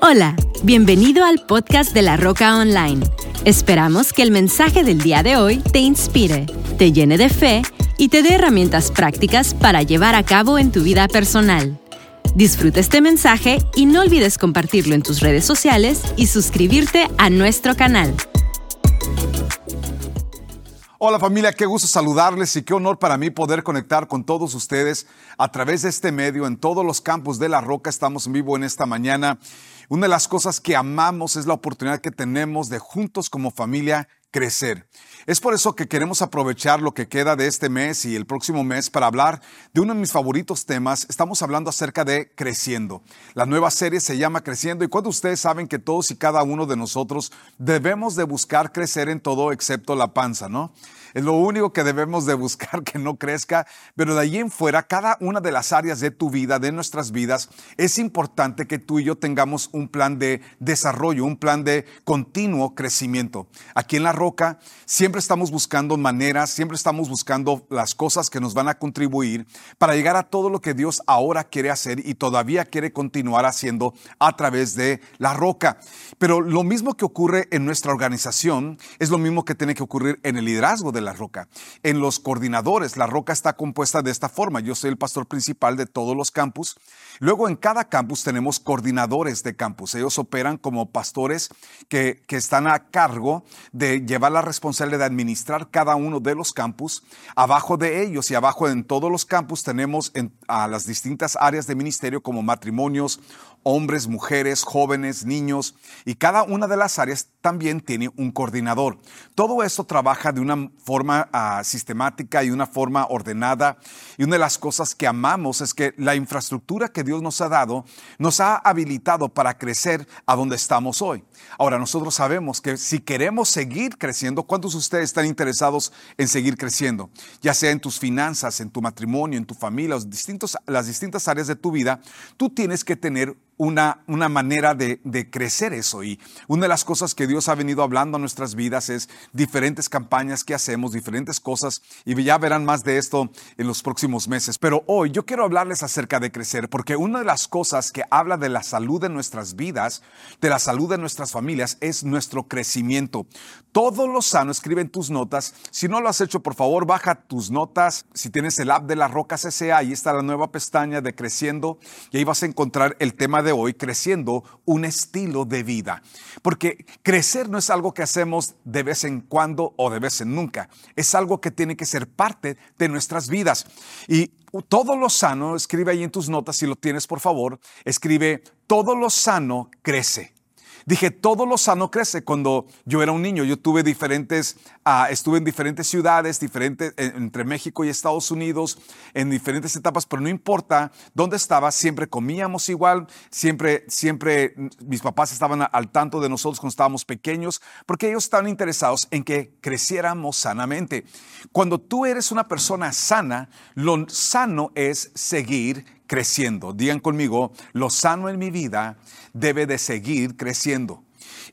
Hola, bienvenido al podcast de La Roca Online. Esperamos que el mensaje del día de hoy te inspire, te llene de fe y te dé herramientas prácticas para llevar a cabo en tu vida personal. Disfruta este mensaje y no olvides compartirlo en tus redes sociales y suscribirte a nuestro canal. Hola familia, qué gusto saludarles y qué honor para mí poder conectar con todos ustedes a través de este medio en todos los campos de la roca. Estamos en vivo en esta mañana. Una de las cosas que amamos es la oportunidad que tenemos de juntos como familia crecer. Es por eso que queremos aprovechar lo que queda de este mes y el próximo mes para hablar de uno de mis favoritos temas. Estamos hablando acerca de creciendo. La nueva serie se llama Creciendo y cuando ustedes saben que todos y cada uno de nosotros debemos de buscar crecer en todo excepto la panza, ¿no? Es lo único que debemos de buscar que no crezca, pero de ahí en fuera, cada una de las áreas de tu vida, de nuestras vidas, es importante que tú y yo tengamos un plan de desarrollo, un plan de continuo crecimiento. Aquí en La Roca siempre estamos buscando maneras, siempre estamos buscando las cosas que nos van a contribuir para llegar a todo lo que Dios ahora quiere hacer y todavía quiere continuar haciendo a través de La Roca. Pero lo mismo que ocurre en nuestra organización es lo mismo que tiene que ocurrir en el liderazgo de La Roca. En los coordinadores, La Roca está compuesta de esta forma. Yo soy el pastor principal de todos los campus. Luego en cada campus tenemos coordinadores de campus. Ellos operan como pastores que, que están a cargo de llevar la responsabilidad de administrar cada uno de los campus. Abajo de ellos y abajo en todos los campus tenemos a las distintas áreas de ministerio como matrimonios, hombres, mujeres, jóvenes, niños, y cada una de las áreas también tiene un coordinador. Todo esto trabaja de una forma ah, sistemática y una forma ordenada. Y una de las cosas que amamos es que la infraestructura que Dios nos ha dado nos ha habilitado para crecer a donde estamos hoy. Ahora, nosotros sabemos que si queremos seguir creciendo, ¿cuántos de ustedes están interesados en seguir creciendo? Ya sea en tus finanzas, en tu matrimonio, en tu familia, los distintos, las distintas áreas de tu vida, tú tienes que tener una, una manera de, de, crecer eso. Y una de las cosas que Dios ha venido hablando a nuestras vidas es diferentes campañas que hacemos, diferentes cosas, y ya verán más de esto en los próximos meses. Pero hoy yo quiero hablarles acerca de crecer, porque una de las cosas que habla de la salud de nuestras vidas, de la salud de nuestras familias, es nuestro crecimiento. Todo lo sano, escribe en tus notas. Si no lo has hecho, por favor, baja tus notas. Si tienes el app de las rocas SA, ahí está la nueva pestaña de creciendo, y ahí vas a encontrar el tema de hoy creciendo un estilo de vida. Porque crecer no es algo que hacemos de vez en cuando o de vez en nunca. Es algo que tiene que ser parte de nuestras vidas. Y todo lo sano, escribe ahí en tus notas, si lo tienes por favor, escribe, todo lo sano crece. Dije, todo lo sano crece. Cuando yo era un niño, yo tuve diferentes, ah, estuve en diferentes ciudades, diferentes, entre México y Estados Unidos, en diferentes etapas, pero no importa dónde estaba, siempre comíamos igual, siempre, siempre mis papás estaban al tanto de nosotros cuando estábamos pequeños, porque ellos estaban interesados en que creciéramos sanamente. Cuando tú eres una persona sana, lo sano es seguir creciendo. Digan conmigo, lo sano en mi vida debe de seguir creciendo.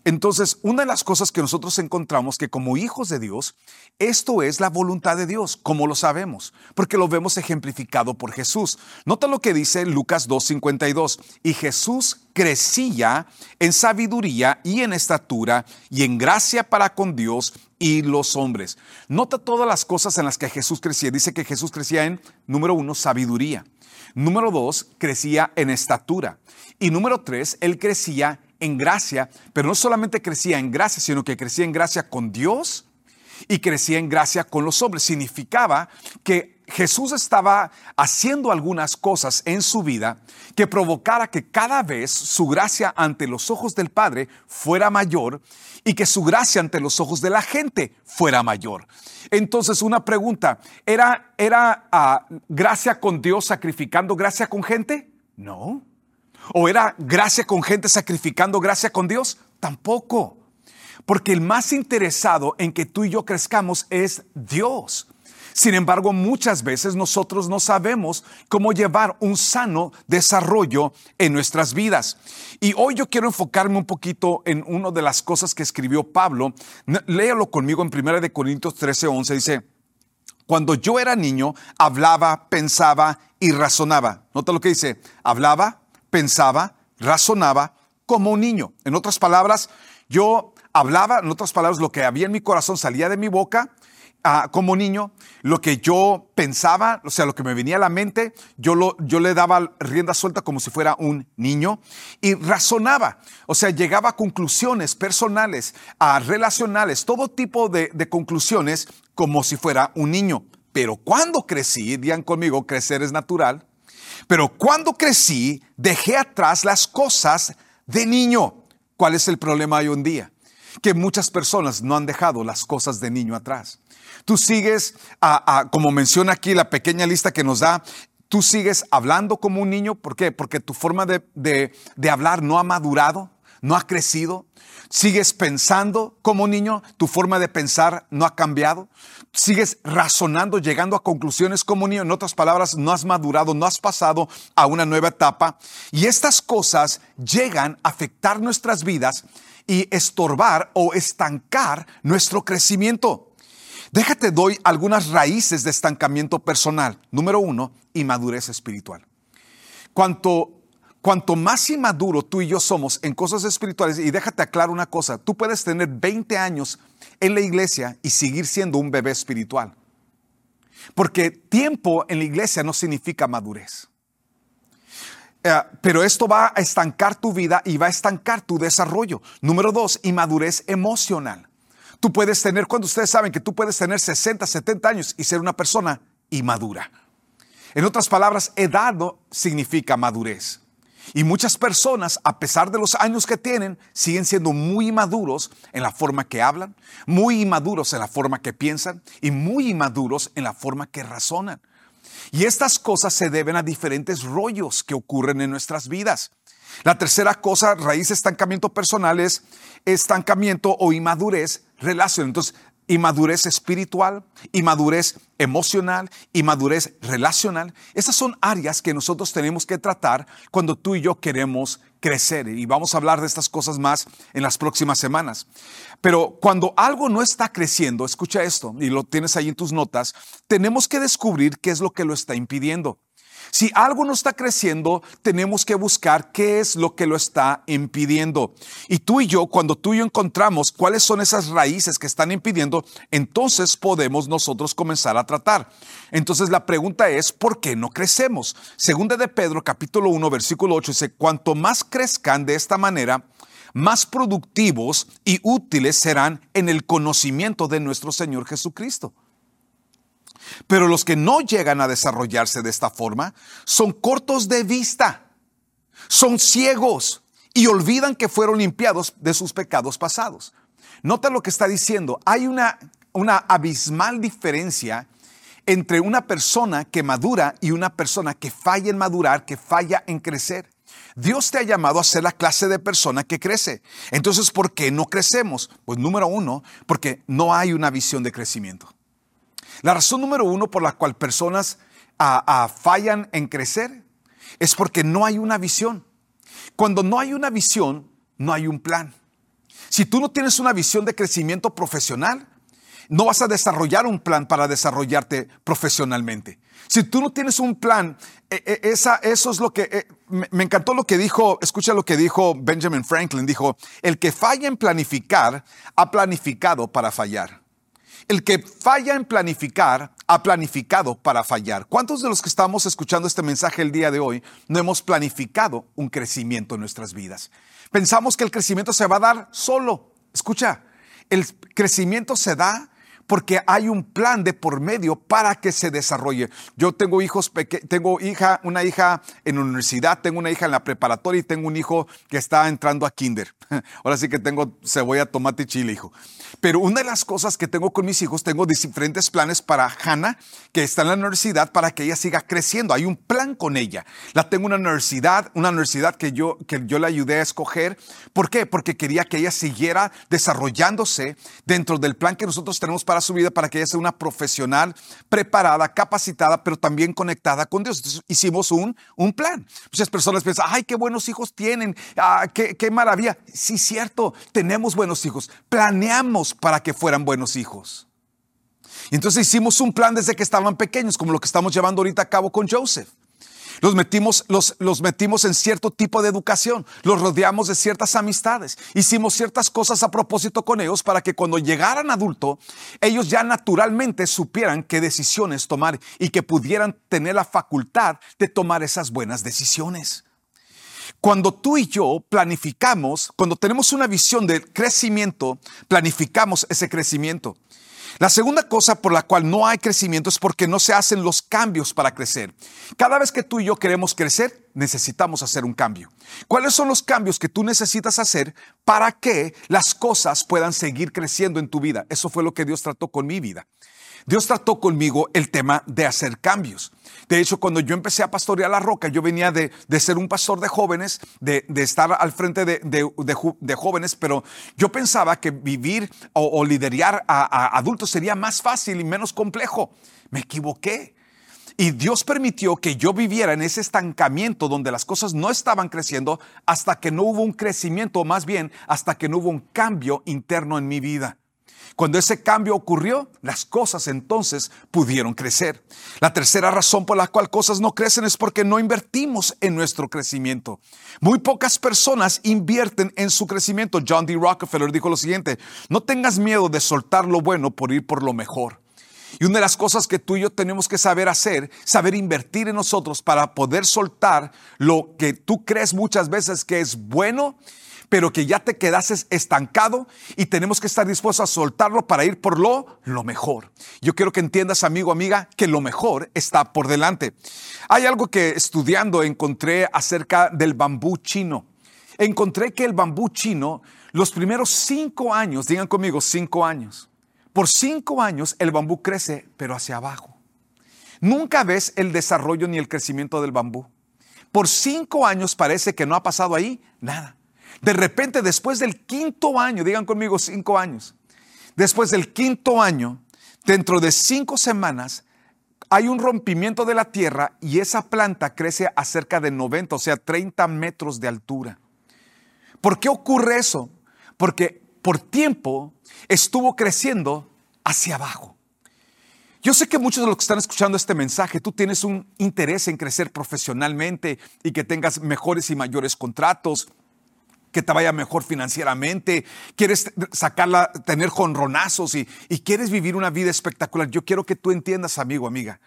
Entonces, una de las cosas que nosotros encontramos que como hijos de Dios, esto es la voluntad de Dios, como lo sabemos, porque lo vemos ejemplificado por Jesús. Nota lo que dice Lucas 2.52, y Jesús crecía en sabiduría y en estatura y en gracia para con Dios y los hombres. Nota todas las cosas en las que Jesús crecía. Dice que Jesús crecía en, número uno, sabiduría. Número dos, crecía en estatura. Y número tres, él crecía en gracia, pero no solamente crecía en gracia, sino que crecía en gracia con Dios y crecía en gracia con los hombres. Significaba que Jesús estaba haciendo algunas cosas en su vida que provocara que cada vez su gracia ante los ojos del Padre fuera mayor y que su gracia ante los ojos de la gente fuera mayor. Entonces, una pregunta, ¿era, era ah, gracia con Dios sacrificando gracia con gente? No. ¿O era gracia con gente sacrificando gracia con Dios? Tampoco. Porque el más interesado en que tú y yo crezcamos es Dios. Sin embargo, muchas veces nosotros no sabemos cómo llevar un sano desarrollo en nuestras vidas. Y hoy yo quiero enfocarme un poquito en una de las cosas que escribió Pablo. Léalo conmigo en 1 de Corintios 13, 11. Dice, cuando yo era niño, hablaba, pensaba y razonaba. Nota lo que dice, hablaba, pensaba, razonaba como un niño. En otras palabras, yo hablaba, en otras palabras, lo que había en mi corazón salía de mi boca ah, como niño, lo que yo pensaba, o sea, lo que me venía a la mente, yo, lo, yo le daba rienda suelta como si fuera un niño y razonaba, o sea, llegaba a conclusiones personales, a relacionales, todo tipo de, de conclusiones como si fuera un niño. Pero cuando crecí, digan conmigo, crecer es natural, pero cuando crecí, dejé atrás las cosas de niño. ¿Cuál es el problema hoy en día? Que muchas personas no han dejado las cosas de niño atrás. Tú sigues, como menciona aquí la pequeña lista que nos da, tú sigues hablando como un niño. ¿Por qué? Porque tu forma de, de hablar no ha madurado, no ha crecido. Sigues pensando como niño, tu forma de pensar no ha cambiado. Sigues razonando, llegando a conclusiones como niño. En otras palabras, no has madurado, no has pasado a una nueva etapa. Y estas cosas llegan a afectar nuestras vidas y estorbar o estancar nuestro crecimiento. Déjate doy algunas raíces de estancamiento personal. Número uno, inmadurez espiritual. Cuanto Cuanto más inmaduro tú y yo somos en cosas espirituales, y déjate aclarar una cosa, tú puedes tener 20 años en la iglesia y seguir siendo un bebé espiritual. Porque tiempo en la iglesia no significa madurez. Eh, pero esto va a estancar tu vida y va a estancar tu desarrollo. Número dos, inmadurez emocional. Tú puedes tener, cuando ustedes saben que tú puedes tener 60, 70 años y ser una persona inmadura. En otras palabras, edad no significa madurez. Y muchas personas, a pesar de los años que tienen, siguen siendo muy inmaduros en la forma que hablan, muy inmaduros en la forma que piensan y muy inmaduros en la forma que razonan. Y estas cosas se deben a diferentes rollos que ocurren en nuestras vidas. La tercera cosa, raíz de estancamiento personal, es estancamiento o inmadurez relación. Entonces, inmadurez espiritual, inmadurez emocional, inmadurez relacional. Esas son áreas que nosotros tenemos que tratar cuando tú y yo queremos crecer. Y vamos a hablar de estas cosas más en las próximas semanas. Pero cuando algo no está creciendo, escucha esto, y lo tienes ahí en tus notas, tenemos que descubrir qué es lo que lo está impidiendo. Si algo no está creciendo, tenemos que buscar qué es lo que lo está impidiendo. Y tú y yo, cuando tú y yo encontramos cuáles son esas raíces que están impidiendo, entonces podemos nosotros comenzar a tratar. Entonces la pregunta es, ¿por qué no crecemos? Segunda de Pedro, capítulo 1, versículo 8, dice, cuanto más crezcan de esta manera, más productivos y útiles serán en el conocimiento de nuestro Señor Jesucristo. Pero los que no llegan a desarrollarse de esta forma son cortos de vista, son ciegos y olvidan que fueron limpiados de sus pecados pasados. Nota lo que está diciendo. Hay una, una abismal diferencia entre una persona que madura y una persona que falla en madurar, que falla en crecer. Dios te ha llamado a ser la clase de persona que crece. Entonces, ¿por qué no crecemos? Pues número uno, porque no hay una visión de crecimiento. La razón número uno por la cual personas ah, ah, fallan en crecer es porque no hay una visión. Cuando no hay una visión, no hay un plan. Si tú no tienes una visión de crecimiento profesional, no vas a desarrollar un plan para desarrollarte profesionalmente. Si tú no tienes un plan, e, e, esa, eso es lo que... Eh, me, me encantó lo que dijo, escucha lo que dijo Benjamin Franklin, dijo, el que falla en planificar, ha planificado para fallar. El que falla en planificar ha planificado para fallar. ¿Cuántos de los que estamos escuchando este mensaje el día de hoy no hemos planificado un crecimiento en nuestras vidas? Pensamos que el crecimiento se va a dar solo. Escucha, el crecimiento se da porque hay un plan de por medio para que se desarrolle. Yo tengo hijos, tengo hija, una hija en universidad, tengo una hija en la preparatoria y tengo un hijo que está entrando a kinder. Ahora sí que tengo cebolla, tomate y chile, hijo. Pero una de las cosas que tengo con mis hijos, tengo diferentes planes para Hannah, que está en la universidad, para que ella siga creciendo. Hay un plan con ella. La tengo en una universidad, una universidad que yo, que yo le ayudé a escoger. ¿Por qué? Porque quería que ella siguiera desarrollándose dentro del plan que nosotros tenemos para su vida, para que ella sea una profesional preparada, capacitada, pero también conectada con Dios. Entonces hicimos un, un plan. Muchas personas piensan, ay, qué buenos hijos tienen, ah, qué, qué maravilla. Sí, cierto, tenemos buenos hijos. Planeamos para que fueran buenos hijos. Entonces hicimos un plan desde que estaban pequeños, como lo que estamos llevando ahorita a cabo con Joseph. Los metimos, los, los metimos en cierto tipo de educación, los rodeamos de ciertas amistades, hicimos ciertas cosas a propósito con ellos para que cuando llegaran adulto, ellos ya naturalmente supieran qué decisiones tomar y que pudieran tener la facultad de tomar esas buenas decisiones. Cuando tú y yo planificamos, cuando tenemos una visión de crecimiento, planificamos ese crecimiento. La segunda cosa por la cual no hay crecimiento es porque no se hacen los cambios para crecer. Cada vez que tú y yo queremos crecer, necesitamos hacer un cambio. ¿Cuáles son los cambios que tú necesitas hacer para que las cosas puedan seguir creciendo en tu vida? Eso fue lo que Dios trató con mi vida. Dios trató conmigo el tema de hacer cambios. De hecho, cuando yo empecé a pastorear la roca, yo venía de, ser un pastor de jóvenes, de, estar al frente de, jóvenes, pero yo pensaba que vivir o, liderar a, adultos sería más fácil y menos complejo. Me equivoqué. Y Dios permitió que yo viviera en ese estancamiento donde las cosas no estaban creciendo hasta que no hubo un crecimiento, o más bien hasta que no hubo un cambio interno en mi vida. Cuando ese cambio ocurrió, las cosas entonces pudieron crecer. La tercera razón por la cual cosas no crecen es porque no invertimos en nuestro crecimiento. Muy pocas personas invierten en su crecimiento. John D. Rockefeller dijo lo siguiente, no tengas miedo de soltar lo bueno por ir por lo mejor. Y una de las cosas que tú y yo tenemos que saber hacer, saber invertir en nosotros para poder soltar lo que tú crees muchas veces que es bueno pero que ya te quedases estancado y tenemos que estar dispuestos a soltarlo para ir por lo, lo mejor. Yo quiero que entiendas, amigo, amiga, que lo mejor está por delante. Hay algo que estudiando encontré acerca del bambú chino. Encontré que el bambú chino, los primeros cinco años, digan conmigo, cinco años, por cinco años el bambú crece, pero hacia abajo. Nunca ves el desarrollo ni el crecimiento del bambú. Por cinco años parece que no ha pasado ahí nada. De repente, después del quinto año, digan conmigo cinco años, después del quinto año, dentro de cinco semanas, hay un rompimiento de la tierra y esa planta crece a cerca de 90, o sea, 30 metros de altura. ¿Por qué ocurre eso? Porque por tiempo estuvo creciendo hacia abajo. Yo sé que muchos de los que están escuchando este mensaje, tú tienes un interés en crecer profesionalmente y que tengas mejores y mayores contratos, que te vaya mejor financieramente, quieres sacarla, tener jonronazos y, y quieres vivir una vida espectacular. Yo quiero que tú entiendas, amigo, amiga.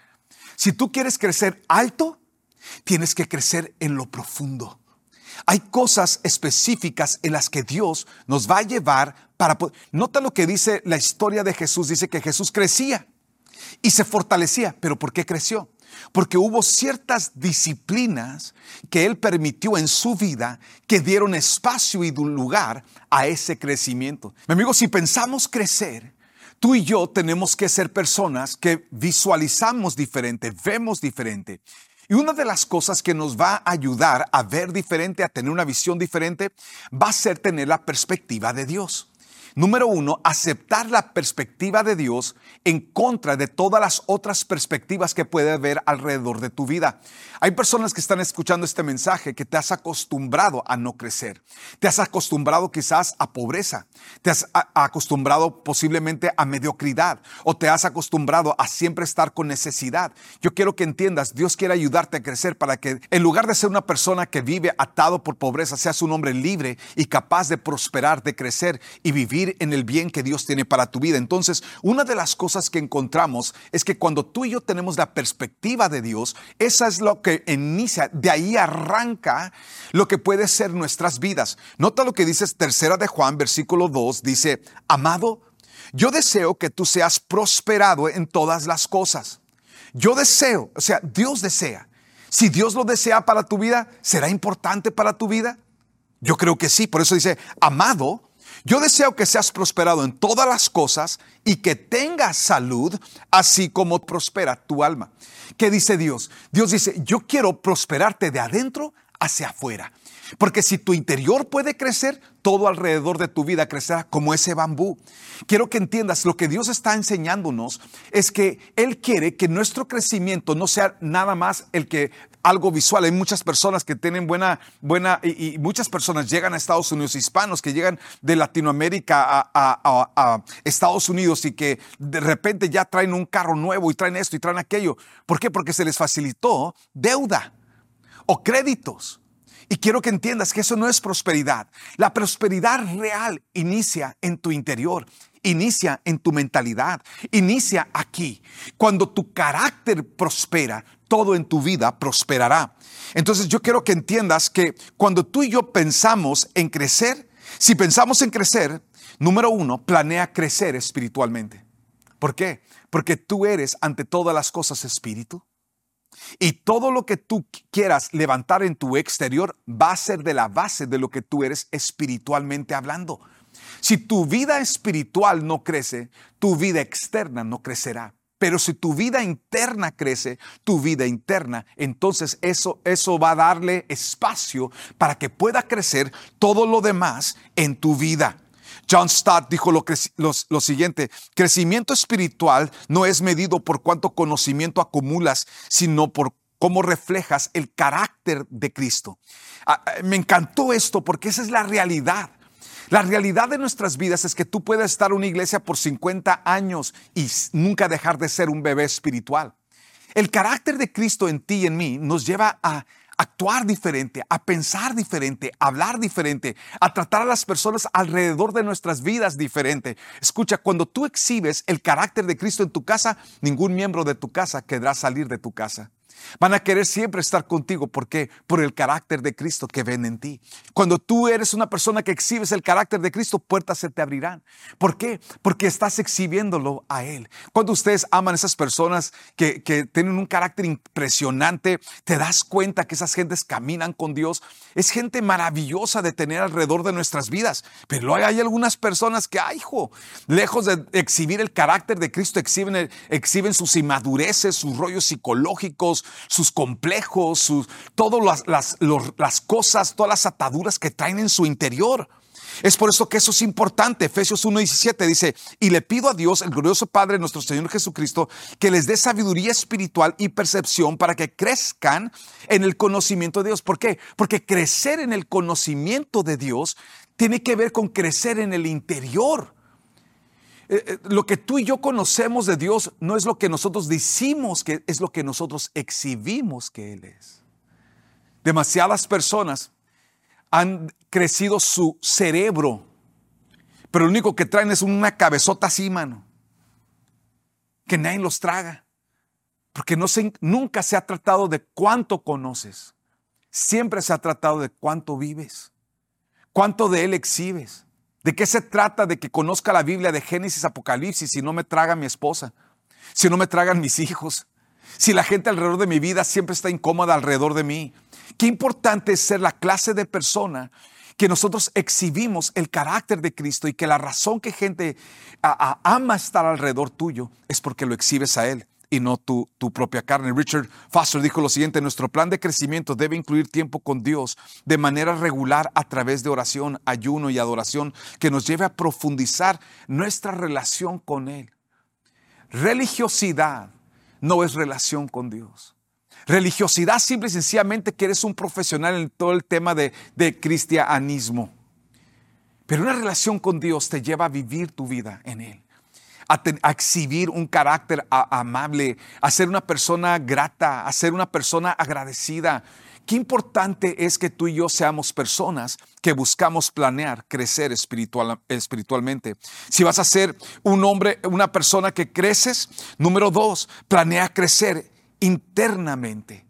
Si tú quieres crecer alto, tienes que crecer en lo profundo. Hay cosas específicas en las que Dios nos va a llevar para. Nota lo que dice la historia de Jesús. Dice que Jesús crecía y se fortalecía. ¿Pero por qué creció? Porque hubo ciertas disciplinas que Él permitió en su vida que dieron espacio y lugar a ese crecimiento. Mi amigo, si pensamos crecer, tú y yo tenemos que ser personas que visualizamos diferente, vemos diferente. Y una de las cosas que nos va a ayudar a ver diferente, a tener una visión diferente, va a ser tener la perspectiva de Dios. Número uno, aceptar la perspectiva de Dios en contra de todas las otras perspectivas que puede haber alrededor de tu vida. Hay personas que están escuchando este mensaje que te has acostumbrado a no crecer. Te has acostumbrado quizás a pobreza. Te has acostumbrado posiblemente a mediocridad o te has acostumbrado a siempre estar con necesidad. Yo quiero que entiendas, Dios quiere ayudarte a crecer para que en lugar de ser una persona que vive atado por pobreza, seas un hombre libre y capaz de prosperar, de crecer y vivir en el bien que Dios tiene para tu vida. Entonces, una de las cosas que encontramos es que cuando tú y yo tenemos la perspectiva de Dios, esa es lo que inicia, de ahí arranca lo que puede ser nuestras vidas. Nota lo que dice tercera de Juan, versículo 2, dice, amado, yo deseo que tú seas prosperado en todas las cosas. Yo deseo, o sea, Dios desea. Si Dios lo desea para tu vida, ¿será importante para tu vida? Yo creo que sí, por eso dice, amado, yo deseo que seas prosperado en todas las cosas y que tengas salud, así como prospera tu alma. ¿Qué dice Dios? Dios dice, yo quiero prosperarte de adentro hacia afuera. Porque si tu interior puede crecer, todo alrededor de tu vida crecerá como ese bambú. Quiero que entiendas, lo que Dios está enseñándonos es que Él quiere que nuestro crecimiento no sea nada más el que algo visual. Hay muchas personas que tienen buena, buena, y, muchas personas llegan a Estados Unidos, hispanos que llegan de Latinoamérica a, a, Estados Unidos y que de repente ya traen un carro nuevo y traen esto y traen aquello. ¿Por qué? Porque se les facilitó deuda o créditos. Y quiero que entiendas que eso no es prosperidad. La prosperidad real inicia en tu interior, inicia en tu mentalidad, inicia aquí. Cuando tu carácter prospera, todo en tu vida prosperará. Entonces yo quiero que entiendas que cuando tú y yo pensamos en crecer, si pensamos en crecer, número uno, planea crecer espiritualmente. ¿Por qué? Porque tú eres ante todas las cosas espíritu. Y todo lo que tú quieras levantar en tu exterior va a ser de la base de lo que tú eres espiritualmente hablando. Si tu vida espiritual no crece, tu vida externa no crecerá. Pero si tu vida interna crece, tu vida interna, entonces eso, eso va a darle espacio para que pueda crecer todo lo demás en tu vida. John Stott dijo lo, lo, siguiente, crecimiento espiritual no es medido por cuánto conocimiento acumulas, sino por cómo reflejas el carácter de Cristo. Ah, ah, me encantó esto porque esa es la realidad. La realidad de nuestras vidas es que tú puedes estar en una iglesia por 50 años y nunca dejar de ser un bebé espiritual. El carácter de Cristo en ti y en mí nos lleva a actuar diferente, a pensar diferente, a hablar diferente, a tratar a las personas alrededor de nuestras vidas diferente. Escucha, cuando tú exhibes el carácter de Cristo en tu casa, ningún miembro de tu casa querrá salir de tu casa. Van a querer siempre estar contigo. ¿Por qué? Por el carácter de Cristo que ven en ti. Cuando tú eres una persona que exhibes el carácter de Cristo, puertas se te abrirán. ¿Por qué? Porque estás exhibiéndolo a Él. Cuando ustedes aman a esas personas que, que tienen un carácter impresionante, te das cuenta que esas gentes caminan con Dios. Es gente maravillosa de tener alrededor de nuestras vidas. Pero hay algunas personas que, ay, hijo, lejos de exhibir el carácter de Cristo, exhiben, exhiben sus inmadureces, sus rollos psicológicos, sus complejos, sus, todas las, las cosas, todas las ataduras que traen en su interior. Es por eso que eso es importante. Efesios 1.17 dice, y le pido a Dios, el glorioso Padre, nuestro Señor Jesucristo, que les dé sabiduría espiritual y percepción para que crezcan en el conocimiento de Dios. ¿Por qué? Porque crecer en el conocimiento de Dios tiene que ver con crecer en el interior. Eh, eh, lo que tú y yo conocemos de Dios no es lo que nosotros decimos que es lo que nosotros exhibimos que Él es. Demasiadas personas han crecido su cerebro, pero lo único que traen es una cabezota así, mano, que nadie los traga, porque nunca se ha tratado de cuánto conoces, siempre se ha tratado de cuánto vives, cuánto de Él exhibes. ¿De qué se trata de que conozca la Biblia de Génesis, Apocalipsis si no me traga mi esposa? Si no me tragan mis hijos? Si la gente alrededor de mi vida siempre está incómoda alrededor de mí. Qué importante es ser la clase de persona que nosotros exhibimos el carácter de Cristo y que la razón que gente ama estar alrededor tuyo es porque lo exhibes a Él y no tu, propia carne. Richard Foster dijo lo siguiente, nuestro plan de crecimiento debe incluir tiempo con Dios de manera regular a través de oración, ayuno y adoración que nos lleve a profundizar nuestra relación con Él. Religiosidad no es relación con Dios. Religiosidad simple y sencillamente que eres un profesional en todo el tema de cristianismo. Pero una relación con Dios te lleva a vivir tu vida en Él a, exhibir un carácter amable, a ser una persona grata, a ser una persona agradecida. Qué importante es que tú y yo seamos personas que buscamos planear crecer espiritual, espiritualmente. Si vas a ser un hombre, una persona que creces, número dos, planea crecer internamente.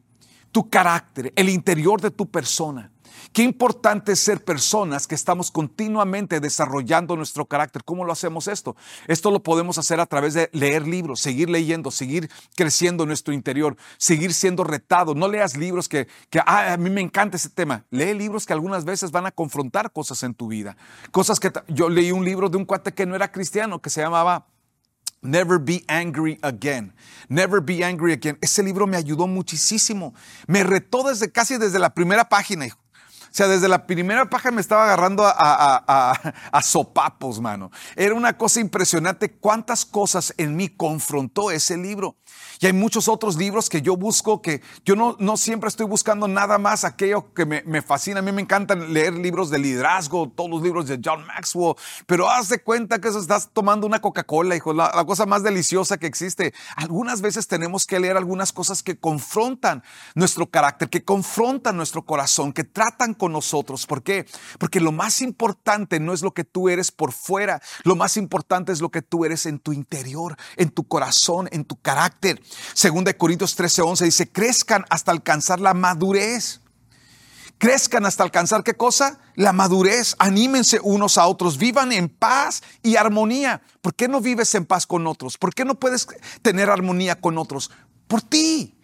Tu carácter, el interior de tu persona. Qué importante es ser personas que estamos continuamente desarrollando nuestro carácter. ¿Cómo lo hacemos esto? Esto lo podemos hacer a través de leer libros, seguir leyendo, seguir creciendo en nuestro interior, seguir siendo retado. No leas libros que, ah, a mí me encanta ese tema. Lee libros que algunas veces van a confrontar cosas en tu vida. Cosas que yo leí un libro de un cuate que no era cristiano, que se llamaba Never be angry again. Never be angry again. Ese libro me ayudó muchísimo. Me retó desde casi desde la primera página. O sea, desde la primera paja me estaba agarrando a, sopapos, mano. Era una cosa impresionante cuántas cosas en mí confrontó ese libro. Y hay muchos otros libros que yo busco, que yo no, no siempre estoy buscando nada más aquello que me, me, fascina. A mí me encantan leer libros de liderazgo, todos los libros de John Maxwell, pero haz de cuenta que estás tomando una Coca-Cola, hijo, la, la cosa más deliciosa que existe. Algunas veces tenemos que leer algunas cosas que confrontan nuestro carácter, que confrontan nuestro corazón, que tratan con nosotros. ¿Por qué? Porque lo más importante no es lo que tú eres por fuera, lo más importante es lo que tú eres en tu interior, en tu corazón, en tu carácter. Según de Corintios 13:11 dice, crezcan hasta alcanzar la madurez. Crezcan hasta alcanzar qué cosa? La madurez. Anímense unos a otros. Vivan en paz y armonía. ¿Por qué no vives en paz con otros? ¿Por qué no puedes tener armonía con otros? Por ti.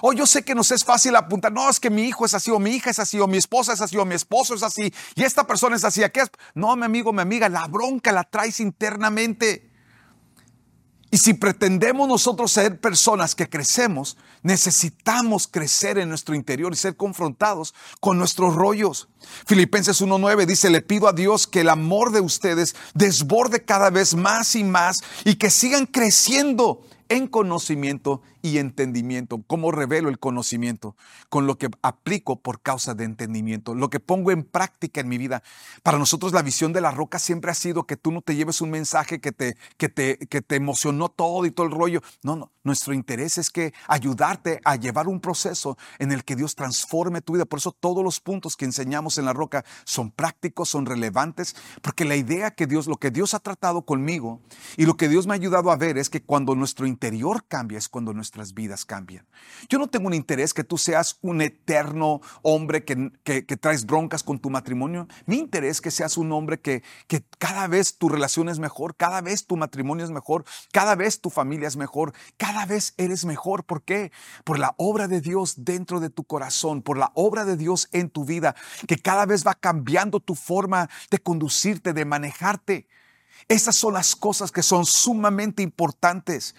Oh, yo sé que nos es fácil apuntar, no, es que mi hijo es así, o mi hija es así, o mi esposa es así, o mi esposo es así, y esta persona es así. ¿Qué es? No, mi amigo, mi amiga, la bronca la traes internamente. Y si pretendemos nosotros ser personas que crecemos, necesitamos crecer en nuestro interior y ser confrontados con nuestros rollos. Filipenses 1.9 dice, le pido a Dios que el amor de ustedes desborde cada vez más y más y que sigan creciendo en conocimiento y entendimiento. ¿Cómo revelo el conocimiento? Con lo que aplico por causa de entendimiento, lo que pongo en práctica en mi vida. Para nosotros la visión de la roca siempre ha sido que tú no te lleves un mensaje que te, que te, que te emocionó todo y todo el rollo. No, no, nuestro interés es que ayudarte a llevar un proceso en el que Dios transforme tu vida. Por eso todos los puntos que enseñamos en la roca son prácticos, son relevantes, porque la idea que Dios, lo que Dios ha tratado conmigo y lo que Dios me ha ayudado a ver es que cuando nuestro interior cambia es cuando nuestras vidas cambian. Yo no tengo un interés que tú seas un eterno hombre que, que, traes broncas con tu matrimonio. Mi interés es que seas un hombre que, que cada vez tu relación es mejor, cada vez tu matrimonio es mejor, cada vez tu familia es mejor, cada vez eres mejor. ¿Por qué? Por la obra de Dios dentro de tu corazón, por la obra de Dios en tu vida, que cada vez va cambiando tu forma de conducirte, de manejarte. Esas son las cosas que son sumamente importantes.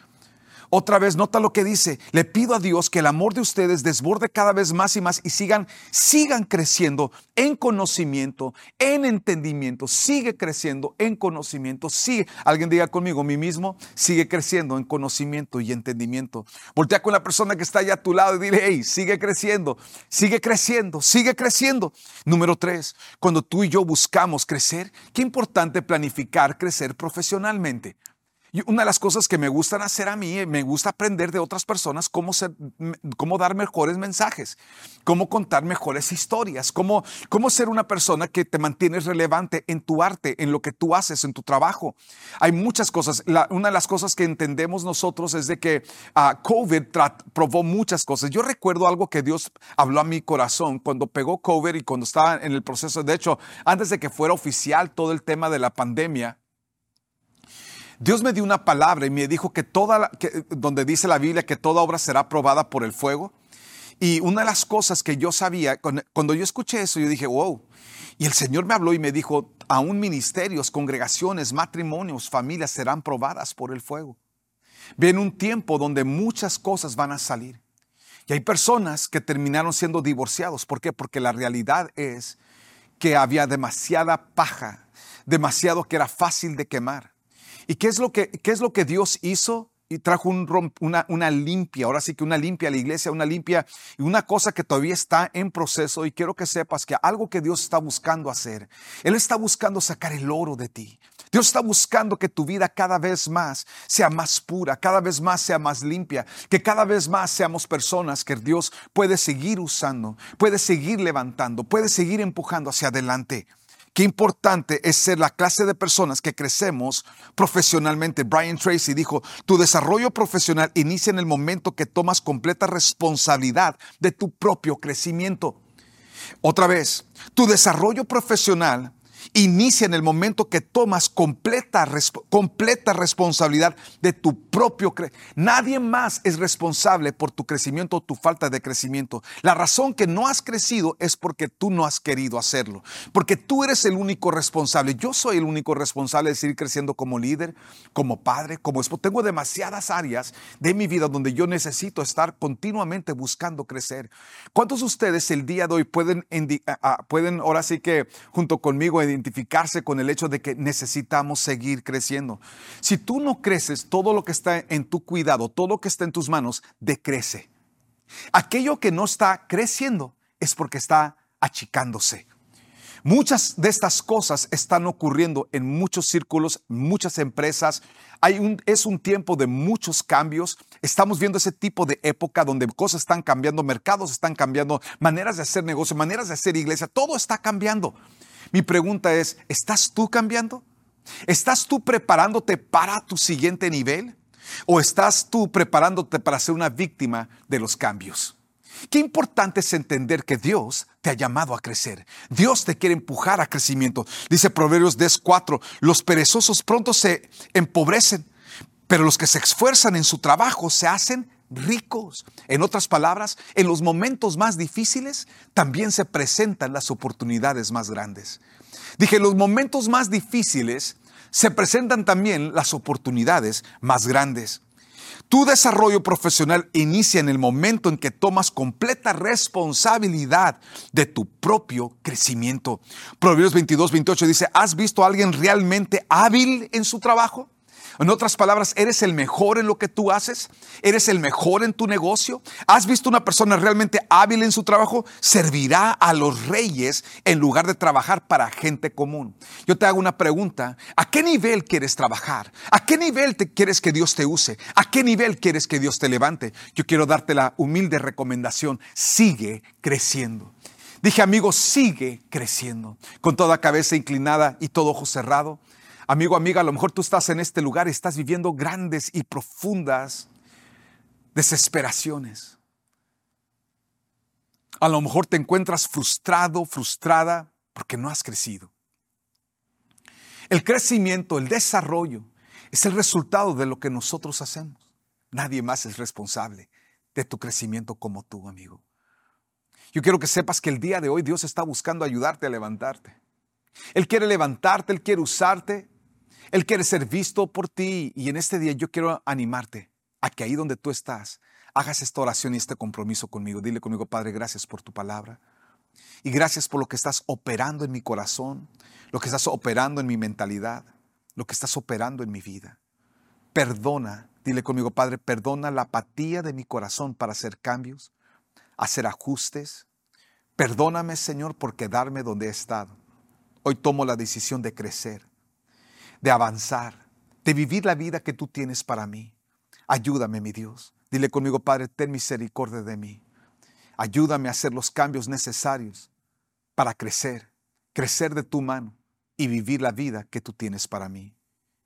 Otra vez, nota lo que dice. Le pido a Dios que el amor de ustedes desborde cada vez más y más y sigan, sigan creciendo en conocimiento, en entendimiento. Sigue creciendo en conocimiento. Sigue. Alguien diga conmigo, mí mismo, sigue creciendo en conocimiento y entendimiento. Voltea con la persona que está allá a tu lado y dile, hey, sigue creciendo, sigue creciendo, sigue creciendo. Número tres, cuando tú y yo buscamos crecer, qué importante planificar crecer profesionalmente. Y una de las cosas que me gustan hacer a mí, me gusta aprender de otras personas cómo, ser, cómo dar mejores mensajes, cómo contar mejores historias, cómo, cómo ser una persona que te mantienes relevante en tu arte, en lo que tú haces, en tu trabajo. Hay muchas cosas. una de las cosas que entendemos nosotros es de que uh, COVID probó muchas cosas. Yo recuerdo algo que Dios habló a mi corazón cuando pegó COVID y cuando estaba en el proceso. De hecho, antes de que fuera oficial todo el tema de la pandemia, Dios me dio una palabra y me dijo que toda, que, donde dice la Biblia que toda obra será probada por el fuego. Y una de las cosas que yo sabía, cuando yo escuché eso, yo dije, wow. Y el Señor me habló y me dijo, aún ministerios, congregaciones, matrimonios, familias serán probadas por el fuego. Viene un tiempo donde muchas cosas van a salir. Y hay personas que terminaron siendo divorciados. ¿Por qué? Porque la realidad es que había demasiada paja, demasiado que era fácil de quemar. ¿Y qué es lo que, qué es lo que Dios hizo? y trajo un, una, una, limpia, ahora sí que una limpia a la iglesia, una limpia y una cosa que todavía está en proceso y quiero que sepas que algo que Dios está buscando hacer, Él está buscando sacar el oro de ti. Dios está buscando que tu vida cada vez más sea más pura, cada vez más sea más limpia, que cada vez más seamos personas que Dios puede seguir usando, puede seguir levantando, puede seguir empujando hacia adelante. Qué importante es ser la clase de personas que crecemos profesionalmente. Brian Tracy dijo, tu desarrollo profesional inicia en el momento que tomas completa responsabilidad de tu propio crecimiento. Otra vez, tu desarrollo profesional inicia en el momento que tomas completa, completa responsabilidad de tu propio crecimiento. Nadie más es responsable por tu crecimiento o tu falta de crecimiento. La razón que no has crecido es porque tú no has querido hacerlo. Porque tú eres el único responsable. Yo soy el único responsable de seguir creciendo como líder, como padre, como esposo. Tengo demasiadas áreas de mi vida donde yo necesito estar continuamente buscando crecer. ¿Cuántos de ustedes el día de hoy pueden, pueden ahora sí que junto conmigo identificarse con el hecho de que necesitamos seguir creciendo. Si tú no creces, todo lo que está en tu cuidado, todo lo que está en tus manos, decrece. Aquello que no está creciendo es porque está achicándose. Muchas de estas cosas están ocurriendo en muchos círculos, muchas empresas. Hay un, es un tiempo de muchos cambios. Estamos viendo ese tipo de época donde cosas están cambiando, mercados están cambiando, maneras de hacer negocio, maneras de hacer iglesia, todo está cambiando. Mi pregunta es, ¿estás tú cambiando? ¿Estás tú preparándote para tu siguiente nivel? ¿O estás tú preparándote para ser una víctima de los cambios? Qué importante es entender que Dios te ha llamado a crecer. Dios te quiere empujar a crecimiento. Dice Proverbios 10:4, los perezosos pronto se empobrecen, pero los que se esfuerzan en su trabajo se hacen ricos. En otras palabras, en los momentos más difíciles también se presentan las oportunidades más grandes. Dije, en los momentos más difíciles se presentan también las oportunidades más grandes. Tu desarrollo profesional inicia en el momento en que tomas completa responsabilidad de tu propio crecimiento. Proverbios 22, 28 dice, ¿has visto a alguien realmente hábil en su trabajo? En otras palabras, ¿eres el mejor en lo que tú haces? ¿Eres el mejor en tu negocio? ¿Has visto una persona realmente hábil en su trabajo? Servirá a los reyes en lugar de trabajar para gente común. Yo te hago una pregunta. ¿A qué nivel quieres trabajar? ¿A qué nivel te quieres que Dios te use? ¿A qué nivel quieres que Dios te levante? Yo quiero darte la humilde recomendación. Sigue creciendo. Dije, amigo, sigue creciendo. Con toda cabeza inclinada y todo ojo cerrado. Amigo, amiga, a lo mejor tú estás en este lugar y estás viviendo grandes y profundas desesperaciones. A lo mejor te encuentras frustrado, frustrada, porque no has crecido. El crecimiento, el desarrollo, es el resultado de lo que nosotros hacemos. Nadie más es responsable de tu crecimiento como tú, amigo. Yo quiero que sepas que el día de hoy Dios está buscando ayudarte a levantarte. Él quiere levantarte, Él quiere usarte él quiere ser visto por ti y en este día yo quiero animarte a que ahí donde tú estás hagas esta oración y este compromiso conmigo. Dile conmigo, Padre, gracias por tu palabra. Y gracias por lo que estás operando en mi corazón, lo que estás operando en mi mentalidad, lo que estás operando en mi vida. Perdona, dile conmigo, Padre, perdona la apatía de mi corazón para hacer cambios, hacer ajustes. Perdóname, Señor, por quedarme donde he estado. Hoy tomo la decisión de crecer de avanzar, de vivir la vida que tú tienes para mí. Ayúdame, mi Dios. Dile conmigo, Padre, ten misericordia de mí. Ayúdame a hacer los cambios necesarios para crecer, crecer de tu mano y vivir la vida que tú tienes para mí.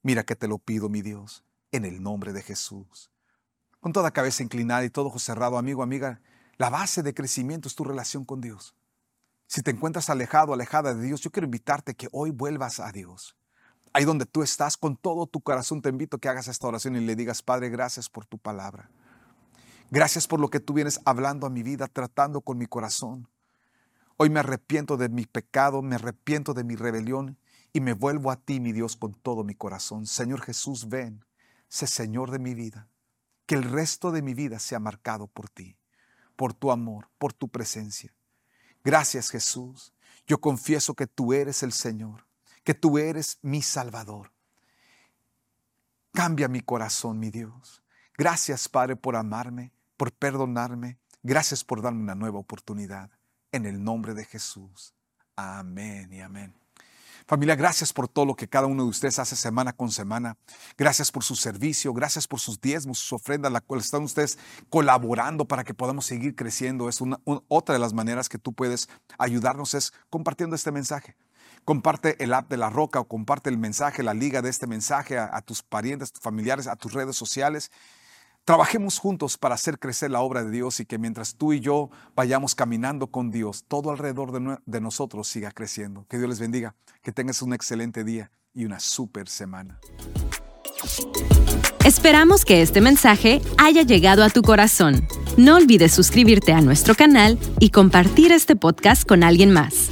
Mira que te lo pido, mi Dios, en el nombre de Jesús. Con toda cabeza inclinada y todo ojo cerrado, amigo, amiga, la base de crecimiento es tu relación con Dios. Si te encuentras alejado, alejada de Dios, yo quiero invitarte que hoy vuelvas a Dios ahí donde tú estás, con todo tu corazón te invito a que hagas esta oración y le digas, Padre, gracias por tu palabra. Gracias por lo que tú vienes hablando a mi vida, tratando con mi corazón. Hoy me arrepiento de mi pecado, me arrepiento de mi rebelión y me vuelvo a ti, mi Dios, con todo mi corazón. Señor Jesús, ven, sé Señor de mi vida. Que el resto de mi vida sea marcado por ti, por tu amor, por tu presencia. Gracias Jesús. Yo confieso que tú eres el Señor que tú eres mi Salvador. Cambia mi corazón, mi Dios. Gracias, Padre, por amarme, por perdonarme. Gracias por darme una nueva oportunidad. En el nombre de Jesús. Amén y amén. Familia, gracias por todo lo que cada uno de ustedes hace semana con semana. Gracias por su servicio, gracias por sus diezmos, sus ofrendas, la cual están ustedes colaborando para que podamos seguir creciendo. Es una, otra de las maneras que tú puedes ayudarnos es compartiendo este mensaje. Comparte el app de La Roca o comparte el mensaje, la liga de este mensaje a, tus parientes, a tus familiares, a tus redes sociales. Trabajemos juntos para hacer crecer la obra de Dios y que mientras tú y yo vayamos caminando con Dios, todo alrededor de, de nosotros siga creciendo. Que Dios les bendiga, que tengas un excelente día y una super semana. Esperamos que este mensaje haya llegado a tu corazón. No olvides suscribirte a nuestro canal y compartir este podcast con alguien más.